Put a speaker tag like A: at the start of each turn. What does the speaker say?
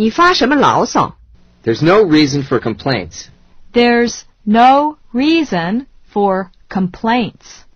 A: 你发什么牢骚
B: ？There's no reason for complaints.
C: There's no reason for complaints.